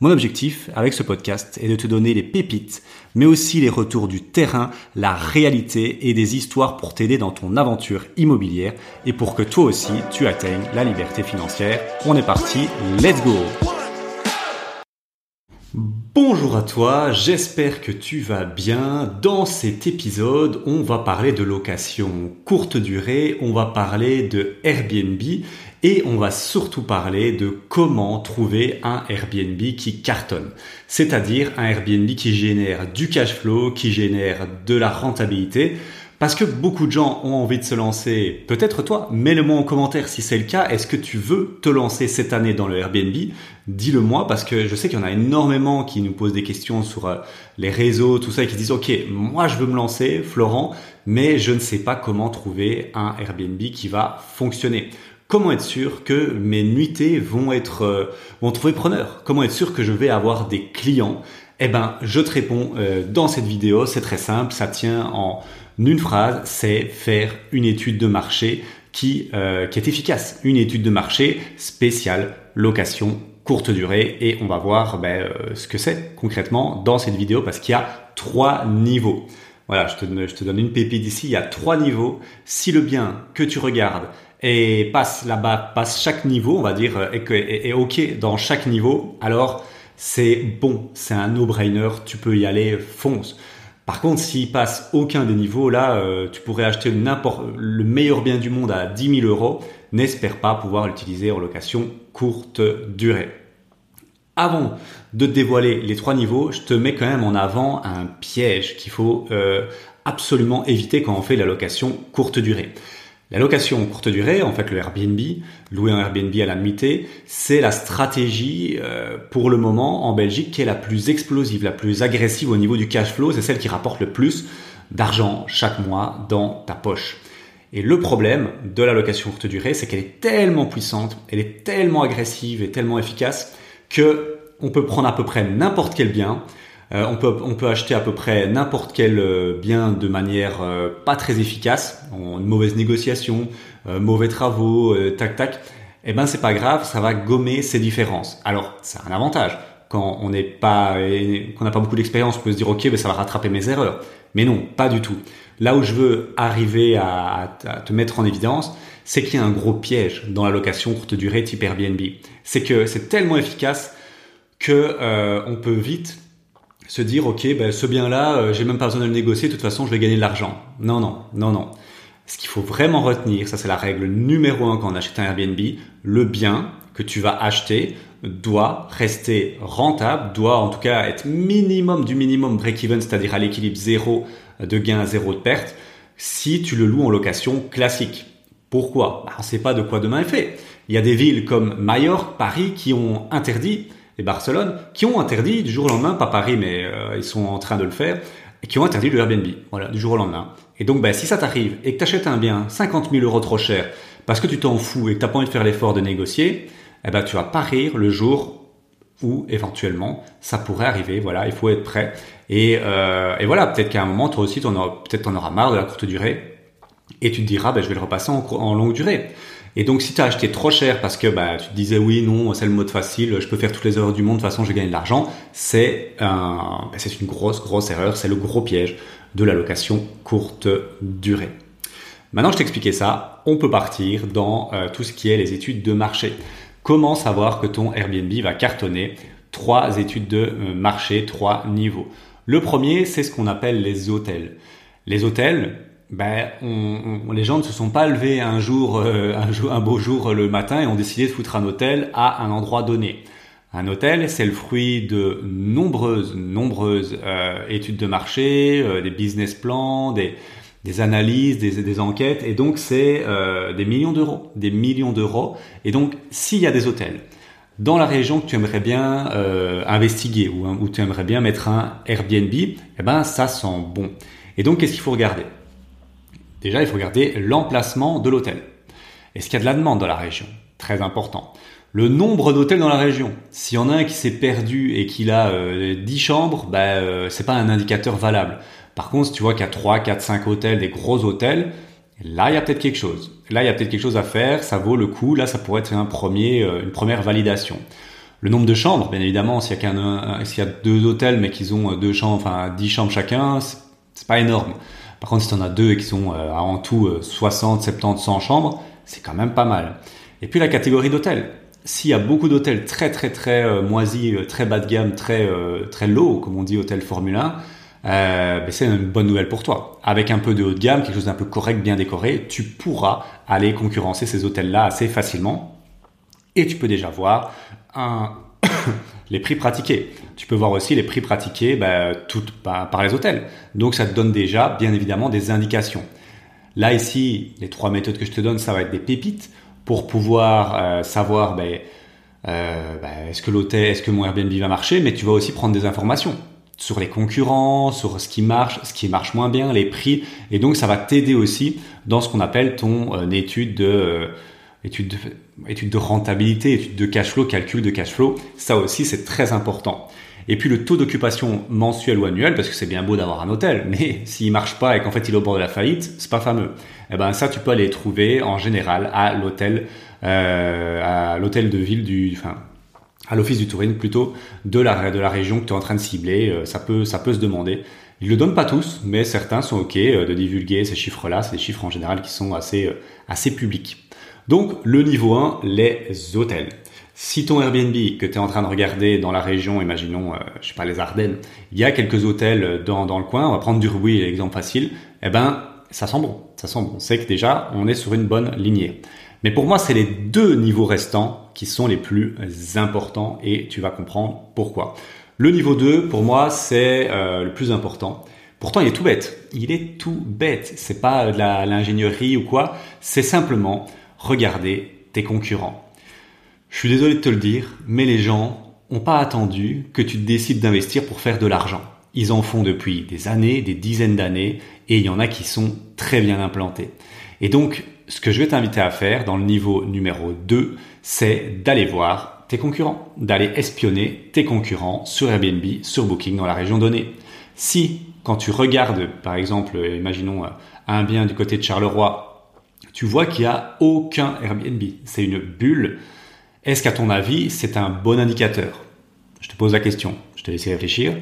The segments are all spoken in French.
Mon objectif avec ce podcast est de te donner les pépites, mais aussi les retours du terrain, la réalité et des histoires pour t'aider dans ton aventure immobilière et pour que toi aussi tu atteignes la liberté financière. On est parti, let's go Bonjour à toi, j'espère que tu vas bien. Dans cet épisode, on va parler de location courte durée, on va parler de Airbnb et on va surtout parler de comment trouver un Airbnb qui cartonne. C'est-à-dire un Airbnb qui génère du cash flow, qui génère de la rentabilité. Parce que beaucoup de gens ont envie de se lancer, peut-être toi, mets-le-moi en commentaire si c'est le cas. Est-ce que tu veux te lancer cette année dans le Airbnb? Dis-le moi parce que je sais qu'il y en a énormément qui nous posent des questions sur euh, les réseaux, tout ça, et qui disent OK, moi je veux me lancer, Florent, mais je ne sais pas comment trouver un Airbnb qui va fonctionner. Comment être sûr que mes nuitées vont être euh, vont trouver preneur? Comment être sûr que je vais avoir des clients? Eh ben, je te réponds euh, dans cette vidéo. C'est très simple. Ça tient en une phrase. C'est faire une étude de marché qui euh, qui est efficace. Une étude de marché spéciale location courte durée et on va voir ben, ce que c'est concrètement dans cette vidéo parce qu'il y a trois niveaux. Voilà, je te, donne une pépite ici. Il y a trois niveaux. Si le bien que tu regardes et passe là-bas, passe chaque niveau, on va dire, et que est, ok dans chaque niveau, alors c'est bon, c'est un no-brainer, tu peux y aller, fonce. Par contre, s'il passe aucun des niveaux, là, euh, tu pourrais acheter n'importe le meilleur bien du monde à 10 000 euros. N'espère pas pouvoir l'utiliser en location courte durée. Avant de dévoiler les trois niveaux, je te mets quand même en avant un piège qu'il faut euh, absolument éviter quand on fait la location courte durée. La location courte durée, en fait le Airbnb, louer un Airbnb à la nuitée, c'est la stratégie euh, pour le moment en Belgique qui est la plus explosive, la plus agressive au niveau du cash flow, c'est celle qui rapporte le plus d'argent chaque mois dans ta poche. Et le problème de la location courte durée, c'est qu'elle est tellement puissante, elle est tellement agressive et tellement efficace que on peut prendre à peu près n'importe quel bien, euh, on, peut, on peut acheter à peu près n'importe quel euh, bien de manière euh, pas très efficace, en mauvaise négociation, mauvais travaux, tac tac. Eh ben c'est pas grave, ça va gommer ces différences. Alors c'est un avantage. Quand on n'est pas, qu'on n'a pas beaucoup d'expérience, on peut se dire ok, ben, ça va rattraper mes erreurs. Mais non, pas du tout. Là où je veux arriver à, à te mettre en évidence, c'est qu'il y a un gros piège dans la location courte durée type Airbnb. C'est que c'est tellement efficace que on peut vite se dire ok ben ce bien là euh, j'ai même pas besoin de le négocier de toute façon je vais gagner de l'argent. Non non non non. Ce qu'il faut vraiment retenir ça c'est la règle numéro un quand on achète un Airbnb le bien que tu vas acheter doit rester rentable doit en tout cas être minimum du minimum break-even c'est-à-dire à, l'équilibre zéro de gain zéro de perte si tu le loues en location classique. Pourquoi? Bah, on ne sait pas de quoi demain est fait. Il y a des villes comme Majorque Paris qui ont interdit et Barcelone, qui ont interdit du jour au lendemain, pas Paris, mais euh, ils sont en train de le faire, et qui ont interdit le Airbnb, voilà, du jour au lendemain. Et donc, ben, si ça t'arrive et que tu achètes un bien 50 000 euros trop cher parce que tu t'en fous et que tu pas envie de faire l'effort de négocier, eh ben, tu vas pas rire le jour où éventuellement ça pourrait arriver. Voilà, il faut être prêt. Et, euh, et voilà, peut-être qu'à un moment, toi aussi, peut-être en auras marre de la courte durée et tu te diras, ben, je vais le repasser en longue durée. Et donc, si tu as acheté trop cher parce que bah, tu te disais oui, non, c'est le mode facile, je peux faire toutes les heures du monde, de toute façon, j'ai gagné de l'argent, c'est un, bah, c'est une grosse, grosse erreur, c'est le gros piège de la location courte durée. Maintenant que je t'ai ça, on peut partir dans euh, tout ce qui est les études de marché. Comment savoir que ton Airbnb va cartonner? Trois études de euh, marché, trois niveaux. Le premier, c'est ce qu'on appelle les hôtels. Les hôtels, ben, les gens ne se sont pas levés un jour, euh, un, beau jour le matin et ont décidé de foutre un hôtel à un endroit donné. Un hôtel, c'est le fruit de nombreuses, nombreuses euh, études de marché, euh, des business plans, des, analyses, des, des, enquêtes, et donc c'est des millions d'euros, des millions d'euros. Et donc, s'il y a des hôtels dans la région que tu aimerais bien investiguer ou où tu aimerais bien mettre un Airbnb, eh ben ça sent bon. Et donc, qu'est-ce qu'il faut regarder? Déjà, il faut regarder l'emplacement de l'hôtel. Est-ce qu'il y a de la demande dans la région? Très important. Le nombre d'hôtels dans la région. S'il y en a un qui s'est perdu et qu'il a euh, 10 chambres, bah, euh, c'est pas un indicateur valable. Par contre, si tu vois qu'il y a 3, 4, 5 hôtels, des gros hôtels, là, il y a peut-être quelque chose. Là, il y a peut-être quelque chose à faire, ça vaut le coup. Là, ça pourrait être un premier, euh, une première validation. Le nombre de chambres, bien évidemment, s'il y a, y a deux hôtels mais qu'ils ont deux chambres, enfin 10 chambres chacun, c'est pas énorme. Par contre, si tu as deux et qui sont euh, en tout 60, 70, 100 chambres, c'est quand même pas mal. Et puis la catégorie d'hôtels. S'il y a beaucoup d'hôtels très très très euh, moisis, euh, très bas de gamme, très très low, comme on dit hôtel Formule 1, ben c'est une bonne nouvelle pour toi. Avec un peu de haut de gamme, quelque chose d'un peu correct, bien décoré, tu pourras aller concurrencer ces hôtels-là assez facilement. Et tu peux déjà voir les prix pratiqués. Tu peux voir aussi les prix pratiqués bah, par les hôtels. Donc ça te donne déjà, bien évidemment, des indications. Là, ici, les trois méthodes que je te donne, ça va être des pépites pour pouvoir euh, savoir ben, euh, ben, est-ce que l'hôtel, est-ce que mon Airbnb va marcher, mais tu vas aussi prendre des informations sur les concurrents, sur ce qui marche, ce qui marche moins bien, les prix, et donc ça va t'aider aussi dans ce qu'on appelle ton euh, étude de étude de, étude de rentabilité, étude de cash flow, calcul de cash flow. Ça aussi, c'est très important. Et puis le taux d'occupation mensuel ou annuel, parce que c'est bien beau d'avoir un hôtel, mais s'il marche pas et qu'en fait il est au bord de la faillite, c'est pas fameux. Et eh ben ça, tu peux aller trouver en général à l'hôtel, euh, à l'hôtel de ville du, enfin, à l'office du tourisme plutôt de la de la région que tu es en train de cibler. Euh, ça peut ça peut se demander. Ils le donnent pas tous, mais certains sont ok euh, de divulguer ces chiffres-là. C'est des chiffres en général qui sont assez assez publics. Donc le niveau 1, les hôtels. Si ton Airbnb que tu es en train de regarder dans la région, imaginons, euh, je sais pas, les Ardennes, il y a quelques hôtels dans, dans le coin, on va prendre du Rubouille, l'exemple facile, eh ben, ça sent bon, ça sent bon. C'est que déjà, on est sur une bonne lignée. Mais pour moi, c'est les deux niveaux restants qui sont les plus importants et tu vas comprendre pourquoi. Le niveau 2, pour moi, c'est euh, le plus important. Pourtant, il est tout bête. Il est tout bête. C'est pas de l'ingénierie ou quoi. C'est simplement regarder tes concurrents. Je suis désolé de te le dire, mais les gens n'ont pas attendu que tu décides d'investir pour faire de l'argent. Ils en font depuis des années, des dizaines d'années, et il y en a qui sont très bien implantés. Et donc, ce que je vais t'inviter à faire dans le niveau numéro 2, c'est d'aller voir tes concurrents, d'aller espionner tes concurrents sur Airbnb, sur Booking dans la région donnée. Si, quand tu regardes, par exemple, imaginons un bien du côté de Charleroi tu vois qu'il n'y a aucun Airbnb. C'est une bulle. Est-ce qu'à ton avis, c'est un bon indicateur? Je te pose la question. Je te laisse réfléchir.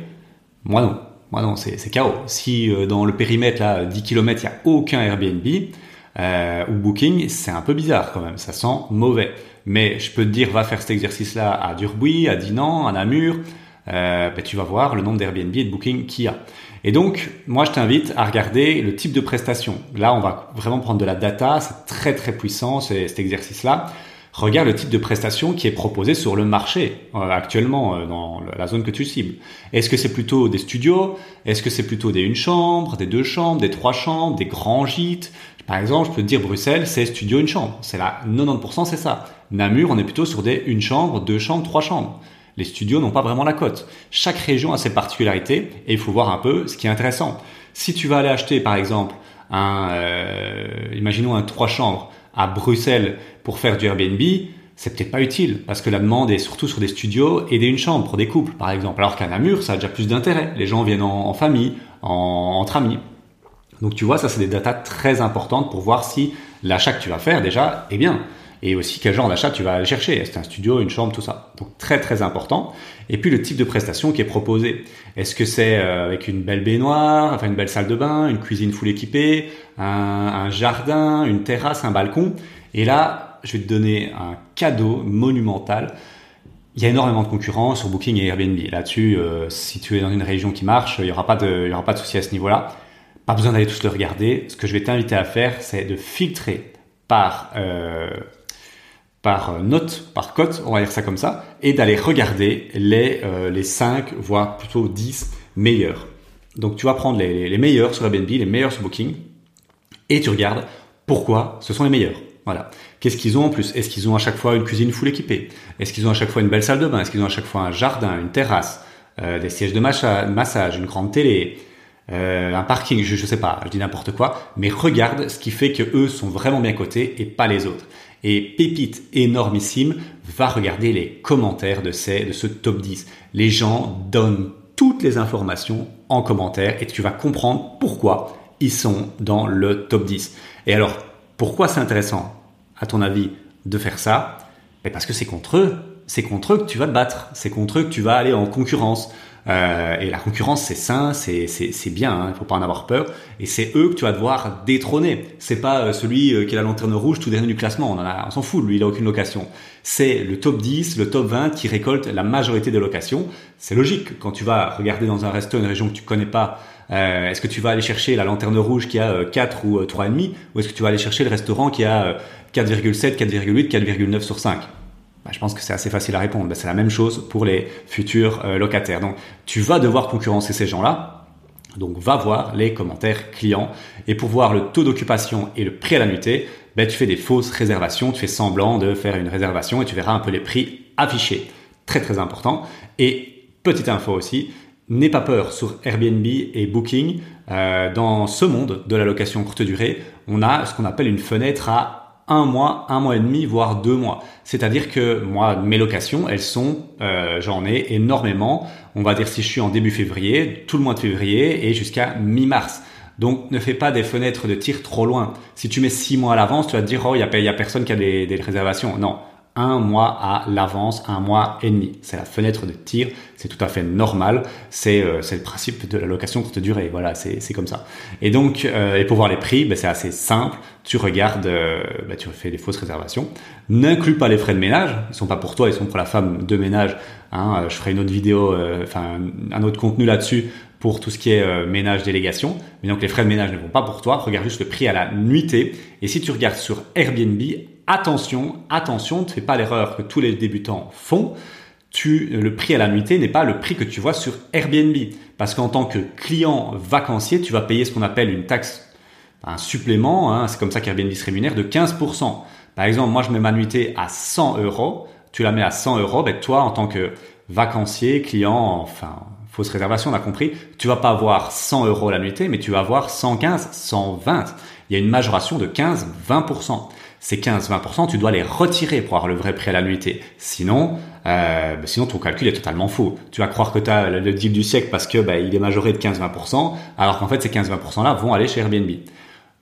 Moi non. Moi non, c'est chaos. Si euh, dans le périmètre, là, 10 km, il n'y a aucun Airbnb euh, ou Booking, c'est un peu bizarre quand même. Ça sent mauvais. Mais je peux te dire, va faire cet exercice-là à Durbuy, à Dinan, à Namur. Euh, ben, tu vas voir le nombre d'Airbnb et de Booking qu'il y a. Et donc, moi, je t'invite à regarder le type de prestation. Là, on va vraiment prendre de la data. C'est très, très puissant, cet exercice-là. Regarde le type de prestation qui est proposé sur le marché euh, actuellement euh, dans la zone que tu cibles. Est-ce que c'est plutôt des studios? Est-ce que c'est plutôt des une chambre, des deux chambres, des trois chambres, des grands gîtes? Par exemple, je peux te dire Bruxelles, c'est studio une chambre. C'est là, 90% c'est ça. Namur, on est plutôt sur des une chambre, deux chambres, trois chambres les studios n'ont pas vraiment la cote. Chaque région a ses particularités et il faut voir un peu ce qui est intéressant. Si tu vas aller acheter par exemple un, euh, imaginons un trois chambres à Bruxelles pour faire du Airbnb, c'est peut-être pas utile parce que la demande est surtout sur des studios et des une chambre pour des couples par exemple. Alors qu'à Namur, ça a déjà plus d'intérêt. Les gens viennent en, famille, entre amis. Donc tu vois, ça c'est des datas très importantes pour voir si l'achat que tu vas faire déjà est bien et aussi quel genre d'achat tu vas aller chercher? Est-ce un studio, une chambre, tout ça? Donc très très important. Et puis le type de prestation qui est proposé. Est-ce que c'est euh, avec une belle baignoire, enfin une belle salle de bain, une cuisine full équipée, un, jardin, une terrasse, un balcon? Et là, je vais te donner un cadeau monumental. Il y a énormément de concurrents sur Booking et Airbnb. Là-dessus, euh, si tu es dans une région qui marche, il n'y aura pas de, il y aura pas de souci à ce niveau-là. Pas besoin d'aller tous le regarder. Ce que je vais t'inviter à faire, c'est de filtrer par euh, par note, par cote, on va dire ça comme ça, et d'aller regarder les, euh, les 5, voire plutôt 10 meilleurs. Donc tu vas prendre les, les, meilleurs sur Airbnb, les meilleurs sur Booking, et tu regardes pourquoi ce sont les meilleurs. Voilà. Qu'est-ce qu'ils ont en plus? Est-ce qu'ils ont à chaque fois une cuisine full équipée? Est-ce qu'ils ont à chaque fois une belle salle de bain? Est-ce qu'ils ont à chaque fois un jardin, une terrasse, euh, des sièges de massage, une grande télé euh, un parking, je, je sais pas, je dis n'importe quoi, mais regarde ce qui fait que eux sont vraiment bien cotés et pas les autres. Et pépite énormissime, va regarder les commentaires de ce top 10. Les gens donnent toutes les informations en commentaire et tu vas comprendre pourquoi ils sont dans le top 10. Et alors, pourquoi c'est intéressant, à ton avis, de faire ça? Et Parce que c'est contre eux. C'est contre eux que tu vas te battre. C'est contre eux que tu vas aller en concurrence. Euh, et la concurrence, c'est sain, c'est c'est bien, il hein, faut pas en avoir peur. Et c'est eux que tu vas devoir détrôner. C'est pas euh, celui euh, qui est la lanterne rouge tout dernier du classement. On en a, on s'en fout, lui, il a aucune location. C'est le top 10, le top 20 qui récolte la majorité des locations. C'est logique. Quand tu vas regarder dans un resto, une région que tu connais pas, euh, est-ce que tu vas aller chercher la lanterne rouge qui a 4 ou 3,5 ou est-ce que tu vas aller chercher le restaurant qui a 4,7, 4,8, 4,9 sur 5 bah, je pense que c'est assez facile à répondre. Bah, c'est la même chose pour les futurs euh, locataires. Donc, tu vas devoir concurrencer ces gens-là. Donc, va voir les commentaires clients. Et pour voir le taux d'occupation et le prix à la nuitée, bah, tu fais des fausses réservations. Tu fais semblant de faire une réservation et tu verras un peu les prix affichés. Très, très important. Et petite info aussi, n'aie pas peur sur Airbnb et Booking. Euh, dans ce monde de la location courte durée, on a ce qu'on appelle une fenêtre à un mois, un mois et demi, voire deux mois. C'est-à-dire que moi, mes locations, elles sont, euh, j'en ai énormément. On va dire si je suis en début février, tout le mois de février et jusqu'à mi-mars. Donc ne fais pas des fenêtres de tir trop loin. Si tu mets six mois à l'avance, tu vas te dire oh il y a, y a personne qui a des, des réservations. Non, un mois à l'avance, un mois et demi. C'est la fenêtre de tir, c'est tout à fait normal. C'est euh, le principe de la location courte durée. Voilà, c'est comme ça. Et donc, euh, et pour voir les prix, ben, c'est assez simple. Tu regardes, euh, ben, tu fais des fausses réservations. N'inclus pas les frais de ménage. Ils sont pas pour toi, ils sont pour la femme de ménage. Hein. Je ferai une autre vidéo, euh, enfin un autre contenu là-dessus pour tout ce qui est ménage délégation. Mais donc les frais de ménage ne vont pas pour toi. Regarde juste le prix à la nuitée. Et si tu regardes sur Airbnb, attention, attention, ne fais pas l'erreur que tous les débutants font. Le prix à la nuitée n'est pas le prix que tu vois sur Airbnb. Parce qu'en tant que client vacancier, tu vas payer ce qu'on appelle une taxe, un supplément, hein, c'est comme ça qu'Airbnb se rémunère, de 15%. Par exemple, moi je mets ma nuitée à 100 euros, tu la mets à 100 euros, ben toi en tant que vacancier, client, enfin fausse réservation, on a compris, tu vas pas avoir 100 euros la nuitée, mais tu vas avoir 115, 120. Il y a une majoration de 15, 20% ces 15-20%, tu dois les retirer pour avoir le vrai prix à la nuitée. Sinon, euh, bah, sinon ton calcul est totalement faux. Tu vas croire que tu as le deal du siècle parce que bah, il est majoré de 15-20%, alors qu'en fait ces 15-20% là vont aller chez Airbnb.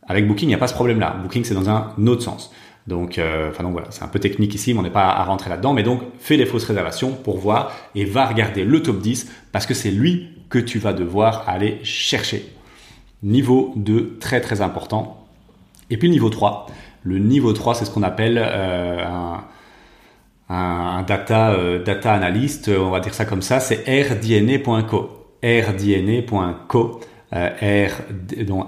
Avec Booking, il n'y a pas ce problème-là. Booking, c'est dans un autre sens. Donc, euh, enfin donc voilà, c'est un peu technique ici, mais on n'est pas à rentrer là-dedans. Mais donc, fais les fausses réservations pour voir et va regarder le top 10 parce que c'est lui que tu vas devoir aller chercher. Niveau 2, très très important. Et puis niveau 3, le niveau 3, c'est ce qu'on appelle euh, un, data, euh, analyst, on va dire ça comme ça, c'est rdna.co. rdna.co. Euh, R, donc.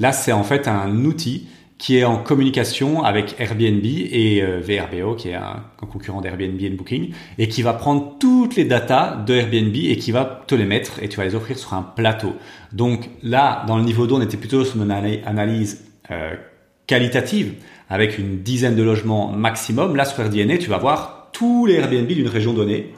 Là, c'est en fait un outil qui est en communication avec Airbnb et euh, VRBO, qui est un, concurrent d'Airbnb et Booking, et qui va prendre toutes les datas de Airbnb et qui va te les mettre et tu vas les offrir sur un plateau. Donc là, dans le niveau 2, on était plutôt sur une analyse euh, qualitative avec une dizaine de logements maximum. Là, sur AirDNA, tu vas voir tous les Airbnb d'une région donnée.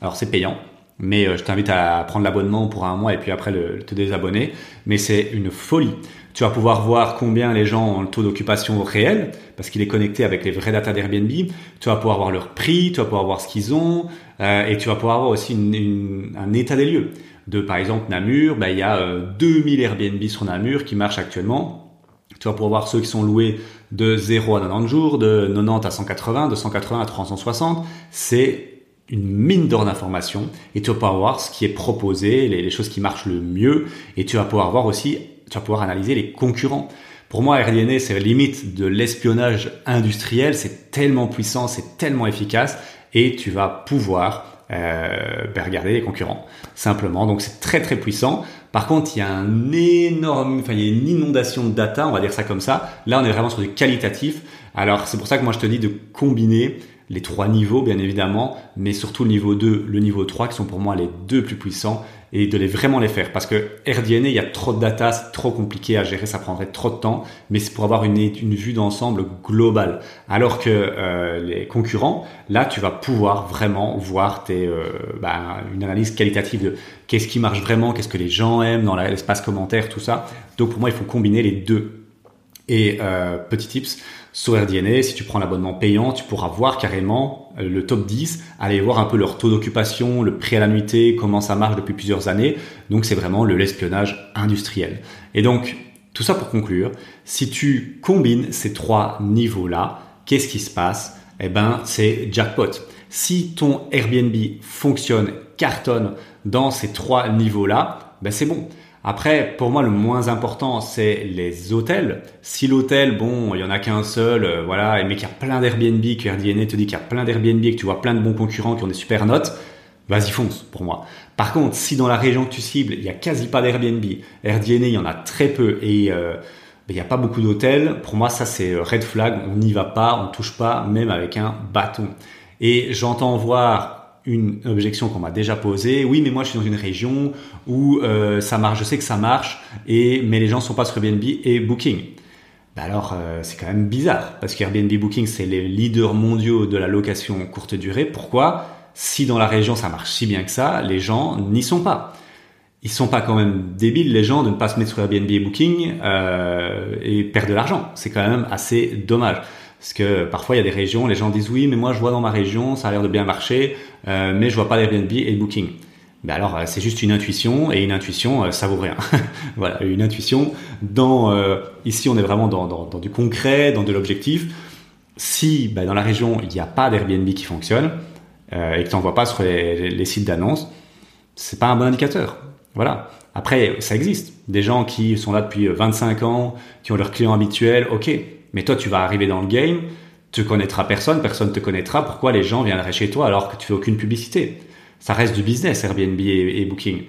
Alors c'est payant, mais euh, je t'invite à prendre l'abonnement pour un mois et puis après le, te désabonner. Mais c'est une folie. Tu vas pouvoir voir combien les gens ont le taux d'occupation réel, parce qu'il est connecté avec les vraies datas d'Airbnb. Tu vas pouvoir voir leur prix, tu vas pouvoir voir ce qu'ils ont, euh, et tu vas pouvoir voir aussi un état des lieux. De par exemple Namur, ben, il y a 2000 euh, Airbnb sur Namur qui marchent actuellement. Tu vas pouvoir voir ceux qui sont loués de 0 à 90 jours, de 90 à 180, de 180 à 360. C'est une mine d'or d'informations et tu vas pouvoir voir ce qui est proposé, les, les, choses qui marchent le mieux et tu vas pouvoir voir aussi tu vas pouvoir analyser les concurrents. Pour moi, RDNA, c'est limite de l'espionnage industriel. C'est tellement puissant, c'est tellement efficace et tu vas pouvoir euh, ben, regarder les concurrents simplement. Donc c'est très très puissant. Par contre, il y a un énorme, enfin il y a une inondation de data, on va dire ça comme ça. Là, on est vraiment sur du qualitatif. Alors c'est pour ça que moi je te dis de combiner les trois niveaux bien évidemment, mais surtout le niveau 2, le niveau 3 qui sont pour moi les deux plus puissants et de les vraiment les faire. Parce que RDNA, il y a trop de data, c'est trop compliqué à gérer, ça prendrait trop de temps, mais c'est pour avoir une, une vue d'ensemble globale. Alors que euh, les concurrents, là, tu vas pouvoir vraiment voir tes, euh, bah, une analyse qualitative de qu'est-ce qui marche vraiment, qu'est-ce que les gens aiment dans l'espace commentaire, tout ça. Donc pour moi, il faut combiner les deux. Et euh, petit tips, sur RDNA, si tu prends l'abonnement payant, tu pourras voir carrément euh, le top 10, aller voir un peu leur taux d'occupation, le prix à la nuitée, comment ça marche depuis plusieurs années. Donc c'est vraiment le l'espionnage industriel. Et donc, tout ça pour conclure, si tu combines ces trois niveaux-là, qu'est-ce qui se passe? Eh ben, c'est jackpot. Si ton Airbnb fonctionne, cartonne dans ces trois niveaux-là, ben c'est bon. Après, pour moi, le moins important, c'est les hôtels. Si l'hôtel, bon, il y en a qu'un seul, euh, voilà, mais qu'il y a plein d'Airbnb, que Airbnb te dit qu'il y a plein d'Airbnb que tu vois plein de bons concurrents qui ont des super notes, vas-y fonce pour moi. Par contre, si dans la région que tu cibles, il y a quasi pas d'Airbnb, Airbnb, il y en a très peu et euh, il n'y a pas beaucoup d'hôtels, pour moi, ça c'est red flag, on n'y va pas, on touche pas, même avec un bâton. Et j'entends voir une objection qu'on m'a déjà posée. Oui, mais moi je suis dans une région où euh, ça marche, je sais que ça marche, et mais les gens sont pas sur Airbnb et Booking. Bah alors euh, c'est quand même bizarre parce qu'Airbnb Booking c'est les leaders mondiaux de la location courte durée. Pourquoi? Si dans la région ça marche si bien que ça, les gens n'y sont pas. Ils sont pas quand même débiles les gens de ne pas se mettre sur Airbnb et Booking euh, et perdre de l'argent. C'est quand même assez dommage. Parce que parfois il y a des régions, les gens disent oui, mais moi je vois dans ma région, ça a l'air de bien marcher, euh, mais je vois pas d'Airbnb et de Booking. Ben alors euh, c'est juste une intuition et une intuition euh, ça vaut rien. voilà, une intuition dans ici on est vraiment dans, du concret, dans de l'objectif. Si ben, dans la région il n'y a pas d'Airbnb qui fonctionne et que tu n'en vois pas sur les, les sites d'annonce, c'est pas un bon indicateur. Voilà. Après, ça existe. Des gens qui sont là depuis 25 ans, qui ont leurs clients habituels, ok. Mais toi, tu vas arriver dans le game, tu connaîtras personne, personne te connaîtra. Pourquoi les gens viendraient chez toi alors que tu fais aucune publicité? Ça reste du business, Airbnb et, Booking.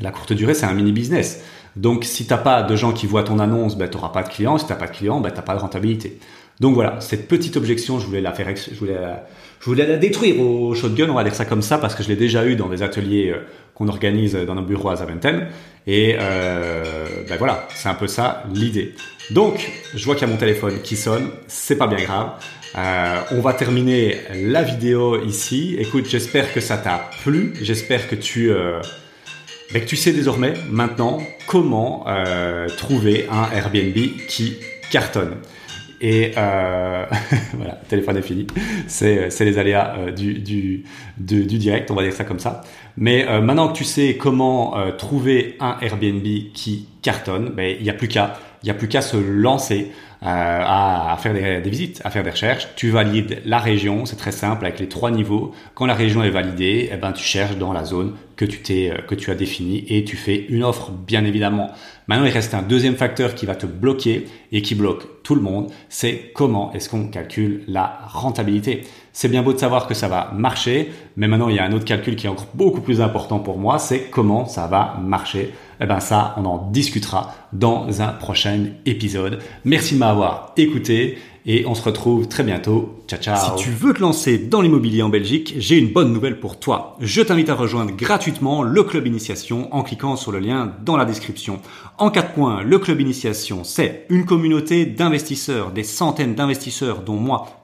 La courte durée, c'est un mini business. Donc, si t'as pas de gens qui voient ton annonce, ben, t'auras pas de clients. Si t'as pas de clients, ben, t'as pas de rentabilité. Donc voilà, cette petite objection, je voulais la faire, je voulais la, je voulais la détruire au shotgun, on va dire ça comme ça, parce que je l'ai déjà eu dans des ateliers euh, qu'on organise dans nos bureaux à Zaventem. Et euh, ben voilà, c'est un peu ça l'idée. Donc, je vois qu'il y a mon téléphone qui sonne, c'est pas bien grave. Euh, on va terminer la vidéo ici. Écoute, j'espère que ça t'a plu. J'espère que tu euh, ben que tu sais désormais maintenant comment euh, trouver un Airbnb qui cartonne. Et euh, voilà, téléphone est fini. C'est, c'est les aléas euh, du, du, du, direct, on va dire ça comme ça. Mais euh, maintenant que tu sais comment euh, trouver un Airbnb qui cartonne, ben, il n'y a plus qu'à il n'y a plus qu'à se lancer euh, à, faire des, des, visites, à faire des recherches. Tu valides la région, c'est très simple avec les trois niveaux. Quand la région est validée, eh ben tu cherches dans la zone que tu t'es euh, que tu as définie et tu fais une offre bien évidemment. Maintenant, il reste un deuxième facteur qui va te bloquer et qui bloque tout le monde, c'est comment est-ce qu'on calcule la rentabilité. C'est bien beau de savoir que ça va marcher, mais maintenant il y a un autre calcul qui est encore beaucoup plus important pour moi, c'est comment ça va marcher eh ben ça, on en discutera dans un prochain épisode. Merci de m'avoir écouté et on se retrouve très bientôt. Ciao ciao. Si tu veux te lancer dans l'immobilier en Belgique, j'ai une bonne nouvelle pour toi. Je t'invite à rejoindre gratuitement le club initiation en cliquant sur le lien dans la description. En quatre points, le club initiation, c'est une communauté d'investisseurs, des centaines d'investisseurs dont moi